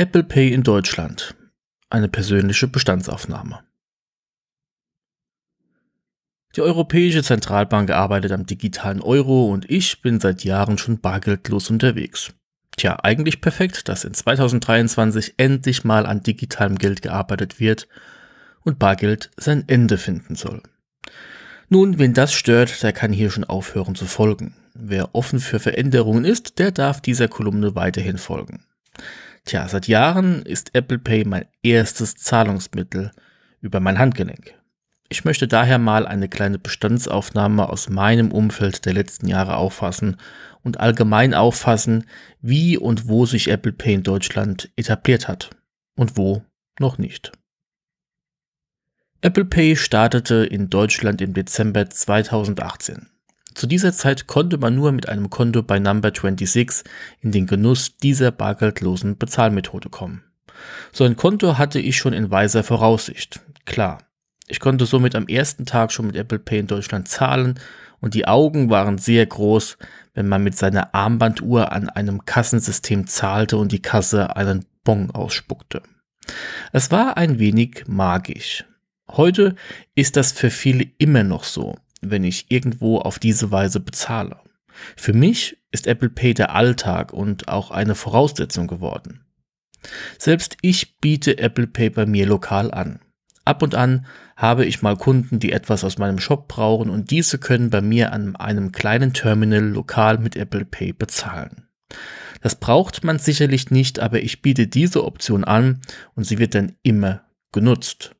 Apple Pay in Deutschland. Eine persönliche Bestandsaufnahme. Die Europäische Zentralbank arbeitet am digitalen Euro und ich bin seit Jahren schon bargeldlos unterwegs. Tja, eigentlich perfekt, dass in 2023 endlich mal an digitalem Geld gearbeitet wird und Bargeld sein Ende finden soll. Nun, wen das stört, der kann hier schon aufhören zu folgen. Wer offen für Veränderungen ist, der darf dieser Kolumne weiterhin folgen. Tja, seit Jahren ist Apple Pay mein erstes Zahlungsmittel über mein Handgelenk. Ich möchte daher mal eine kleine Bestandsaufnahme aus meinem Umfeld der letzten Jahre auffassen und allgemein auffassen, wie und wo sich Apple Pay in Deutschland etabliert hat und wo noch nicht. Apple Pay startete in Deutschland im Dezember 2018. Zu dieser Zeit konnte man nur mit einem Konto bei Number 26 in den Genuss dieser bargeldlosen Bezahlmethode kommen. So ein Konto hatte ich schon in weiser Voraussicht. Klar. Ich konnte somit am ersten Tag schon mit Apple Pay in Deutschland zahlen und die Augen waren sehr groß, wenn man mit seiner Armbanduhr an einem Kassensystem zahlte und die Kasse einen Bon ausspuckte. Es war ein wenig magisch. Heute ist das für viele immer noch so, wenn ich irgendwo auf diese Weise bezahle. Für mich ist Apple Pay der Alltag und auch eine Voraussetzung geworden. Selbst ich biete Apple Pay bei mir lokal an. Ab und an habe ich mal Kunden, die etwas aus meinem Shop brauchen und diese können bei mir an einem kleinen Terminal lokal mit Apple Pay bezahlen. Das braucht man sicherlich nicht, aber ich biete diese Option an und sie wird dann immer genutzt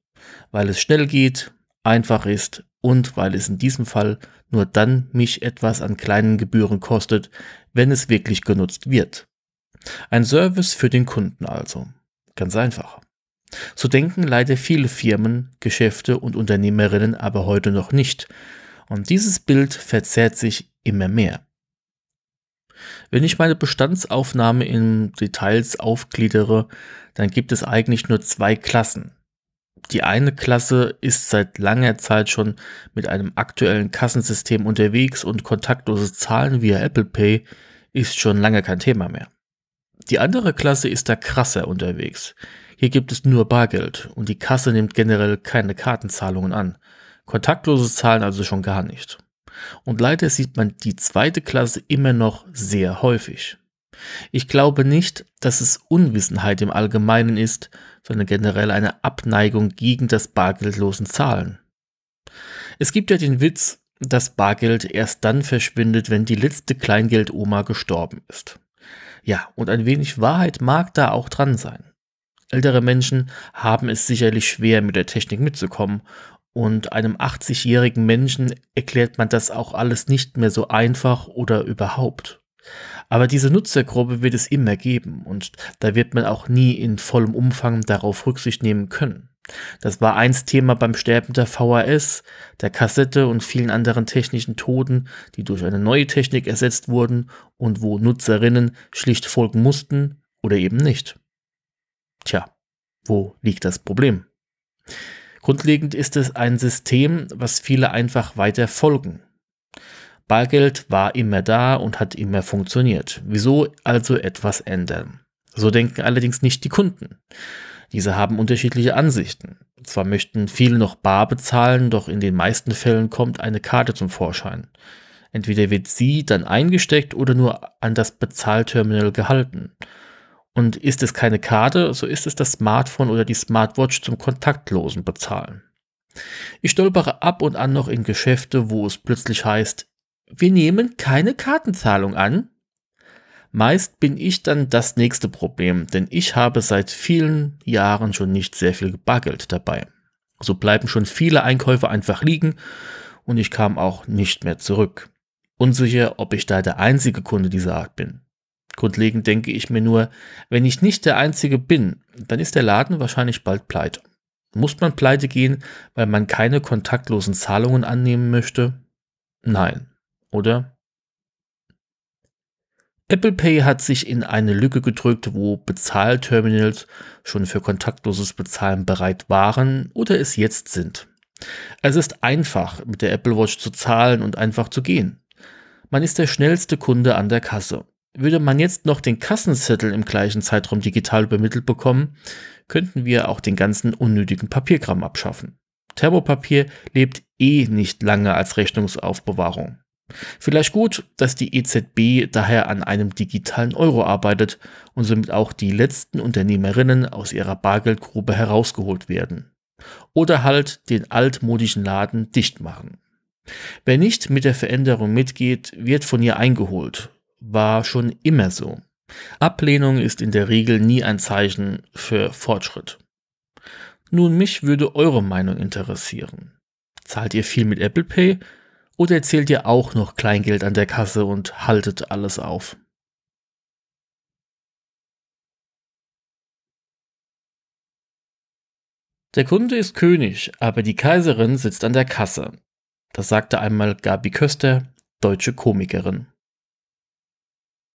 weil es schnell geht, einfach ist und weil es in diesem Fall nur dann mich etwas an kleinen Gebühren kostet, wenn es wirklich genutzt wird. Ein Service für den Kunden also. Ganz einfach. So denken leider viele Firmen, Geschäfte und Unternehmerinnen aber heute noch nicht. Und dieses Bild verzerrt sich immer mehr. Wenn ich meine Bestandsaufnahme in Details aufgliedere, dann gibt es eigentlich nur zwei Klassen. Die eine Klasse ist seit langer Zeit schon mit einem aktuellen Kassensystem unterwegs und kontaktloses Zahlen via Apple Pay ist schon lange kein Thema mehr. Die andere Klasse ist da krasser unterwegs. Hier gibt es nur Bargeld und die Kasse nimmt generell keine Kartenzahlungen an. Kontaktloses Zahlen also schon gar nicht. Und leider sieht man die zweite Klasse immer noch sehr häufig. Ich glaube nicht, dass es Unwissenheit im Allgemeinen ist, sondern generell eine Abneigung gegen das bargeldlosen Zahlen. Es gibt ja den Witz, dass Bargeld erst dann verschwindet, wenn die letzte Kleingeldoma gestorben ist. Ja, und ein wenig Wahrheit mag da auch dran sein. Ältere Menschen haben es sicherlich schwer, mit der Technik mitzukommen, und einem 80-jährigen Menschen erklärt man das auch alles nicht mehr so einfach oder überhaupt. Aber diese Nutzergruppe wird es immer geben und da wird man auch nie in vollem Umfang darauf Rücksicht nehmen können. Das war einst Thema beim Sterben der VHS, der Kassette und vielen anderen technischen Toten, die durch eine neue Technik ersetzt wurden und wo Nutzerinnen schlicht folgen mussten oder eben nicht. Tja, wo liegt das Problem? Grundlegend ist es ein System, was viele einfach weiter folgen. Bargeld war immer da und hat immer funktioniert. Wieso also etwas ändern? So denken allerdings nicht die Kunden. Diese haben unterschiedliche Ansichten. Zwar möchten viele noch bar bezahlen, doch in den meisten Fällen kommt eine Karte zum Vorschein. Entweder wird sie dann eingesteckt oder nur an das Bezahlterminal gehalten. Und ist es keine Karte, so ist es das Smartphone oder die Smartwatch zum kontaktlosen Bezahlen. Ich stolpere ab und an noch in Geschäfte, wo es plötzlich heißt, wir nehmen keine Kartenzahlung an. Meist bin ich dann das nächste Problem, denn ich habe seit vielen Jahren schon nicht sehr viel Bargeld dabei. So bleiben schon viele Einkäufe einfach liegen und ich kam auch nicht mehr zurück. Unsicher, ob ich da der einzige Kunde dieser Art bin. Grundlegend denke ich mir nur, wenn ich nicht der einzige bin, dann ist der Laden wahrscheinlich bald pleite. Muss man pleite gehen, weil man keine kontaktlosen Zahlungen annehmen möchte? Nein, oder? Apple Pay hat sich in eine Lücke gedrückt, wo Bezahlterminals schon für kontaktloses Bezahlen bereit waren oder es jetzt sind. Es ist einfach, mit der Apple Watch zu zahlen und einfach zu gehen. Man ist der schnellste Kunde an der Kasse. Würde man jetzt noch den Kassenzettel im gleichen Zeitraum digital übermittelt bekommen, könnten wir auch den ganzen unnötigen Papierkram abschaffen. Thermopapier lebt eh nicht lange als Rechnungsaufbewahrung. Vielleicht gut, dass die EZB daher an einem digitalen Euro arbeitet und somit auch die letzten Unternehmerinnen aus ihrer Bargeldgrube herausgeholt werden. Oder halt den altmodischen Laden dicht machen. Wer nicht mit der Veränderung mitgeht, wird von ihr eingeholt. War schon immer so. Ablehnung ist in der Regel nie ein Zeichen für Fortschritt. Nun, mich würde eure Meinung interessieren. Zahlt ihr viel mit Apple Pay oder erzählt ihr auch noch Kleingeld an der Kasse und haltet alles auf? Der Kunde ist König, aber die Kaiserin sitzt an der Kasse. Das sagte einmal Gabi Köster, deutsche Komikerin.